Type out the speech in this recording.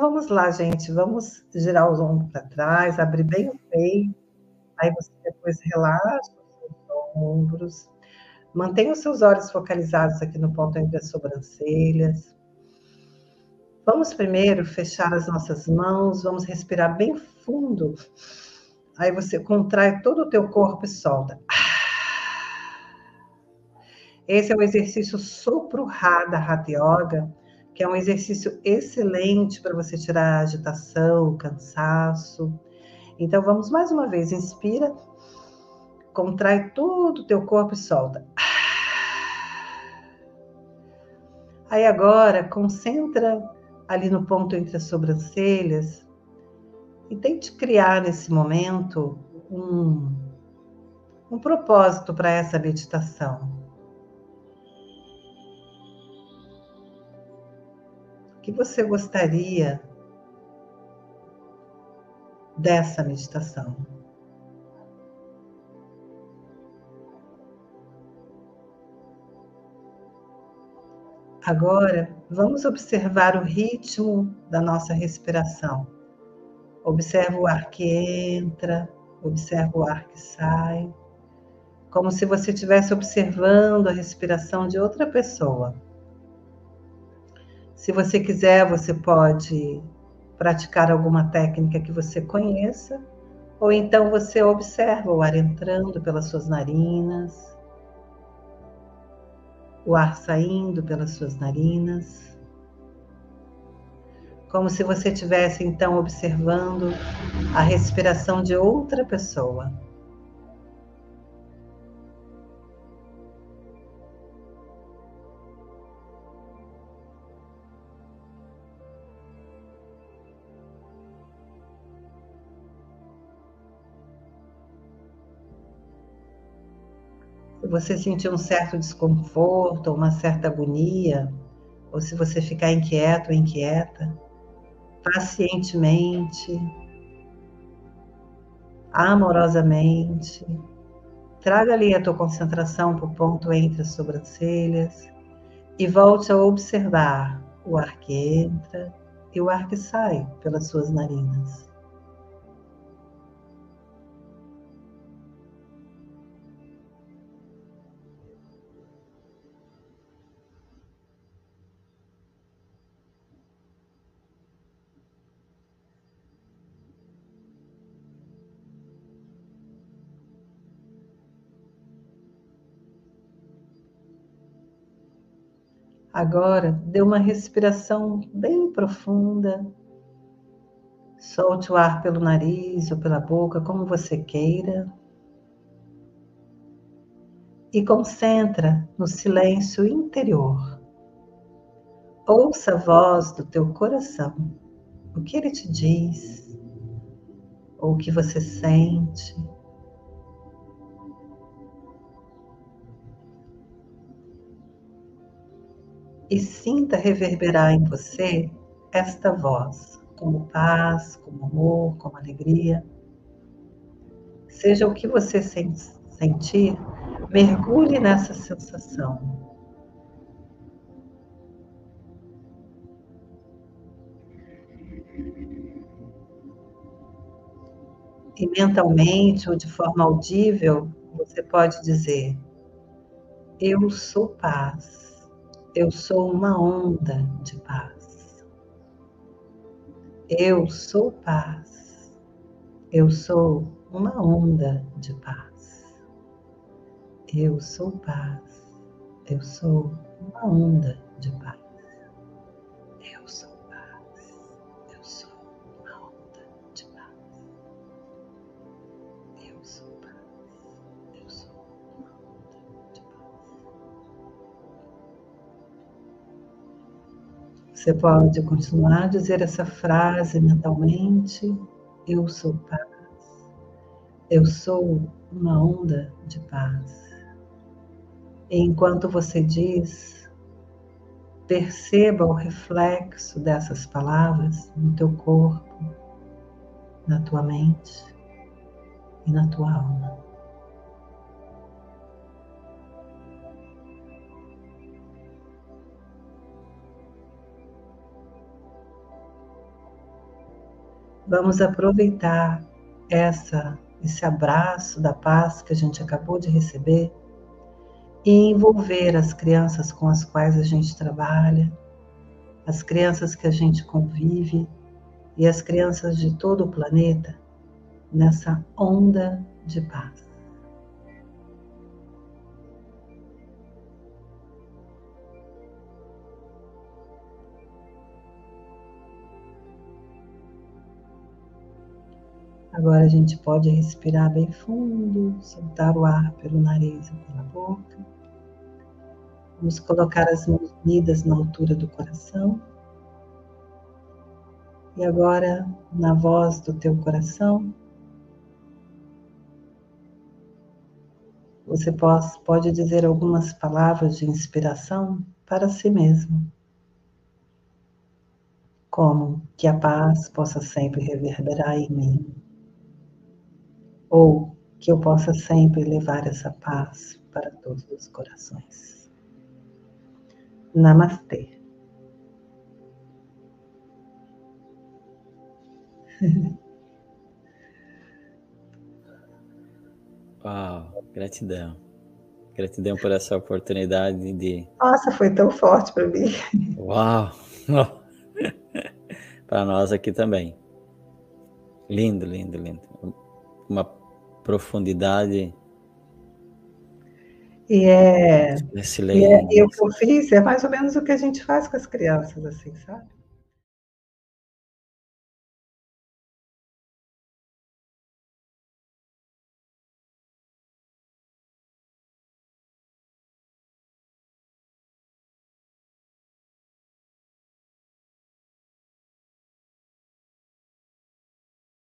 vamos lá, gente. Vamos girar os ombros para trás, abrir bem o peito. Aí você depois relaxa os ombros. Mantenha os seus olhos focalizados aqui no ponto entre as sobrancelhas. Vamos primeiro fechar as nossas mãos, vamos respirar bem fundo. Aí você contrai todo o teu corpo e solta. Esse é o exercício Sopro Radha Hatha Yoga, que é um exercício excelente para você tirar a agitação, cansaço. Então vamos mais uma vez, inspira, contrai todo o teu corpo e solta. Aí agora concentra ali no ponto entre as sobrancelhas e tente criar nesse momento um, um propósito para essa meditação. Que você gostaria dessa meditação? Agora, vamos observar o ritmo da nossa respiração. Observa o ar que entra, observa o ar que sai, como se você estivesse observando a respiração de outra pessoa. Se você quiser, você pode praticar alguma técnica que você conheça, ou então você observa o ar entrando pelas suas narinas, o ar saindo pelas suas narinas, como se você estivesse então observando a respiração de outra pessoa. Você sentir um certo desconforto, uma certa agonia, ou se você ficar inquieto ou inquieta, pacientemente, amorosamente, traga ali a tua concentração para o ponto entre as sobrancelhas e volte a observar o ar que entra e o ar que sai pelas suas narinas. Agora, dê uma respiração bem profunda. Solte o ar pelo nariz ou pela boca, como você queira. E concentra no silêncio interior. Ouça a voz do teu coração, o que ele te diz, ou o que você sente. E sinta reverberar em você esta voz, como paz, como amor, como alegria. Seja o que você sentir, mergulhe nessa sensação. E mentalmente ou de forma audível, você pode dizer: Eu sou paz. Eu sou uma onda de paz. Eu sou paz. Eu sou uma onda de paz. Eu sou paz. Eu sou uma onda Você pode continuar a dizer essa frase mentalmente: Eu sou paz. Eu sou uma onda de paz. E enquanto você diz, perceba o reflexo dessas palavras no teu corpo, na tua mente e na tua alma. Vamos aproveitar essa, esse abraço da paz que a gente acabou de receber e envolver as crianças com as quais a gente trabalha, as crianças que a gente convive e as crianças de todo o planeta nessa onda de paz. Agora a gente pode respirar bem fundo, soltar o ar pelo nariz e pela boca. Vamos colocar as mãos unidas na altura do coração. E agora, na voz do teu coração, você pode dizer algumas palavras de inspiração para si mesmo. Como que a paz possa sempre reverberar em mim ou que eu possa sempre levar essa paz para todos os corações. Namastê. Uau, gratidão. Gratidão por essa oportunidade de. Nossa, foi tão forte para mim. Uau! para nós aqui também. Lindo, lindo, lindo. Uma profundidade. E é, e é, e o que eu fiz é mais ou menos o que a gente faz com as crianças, assim, sabe?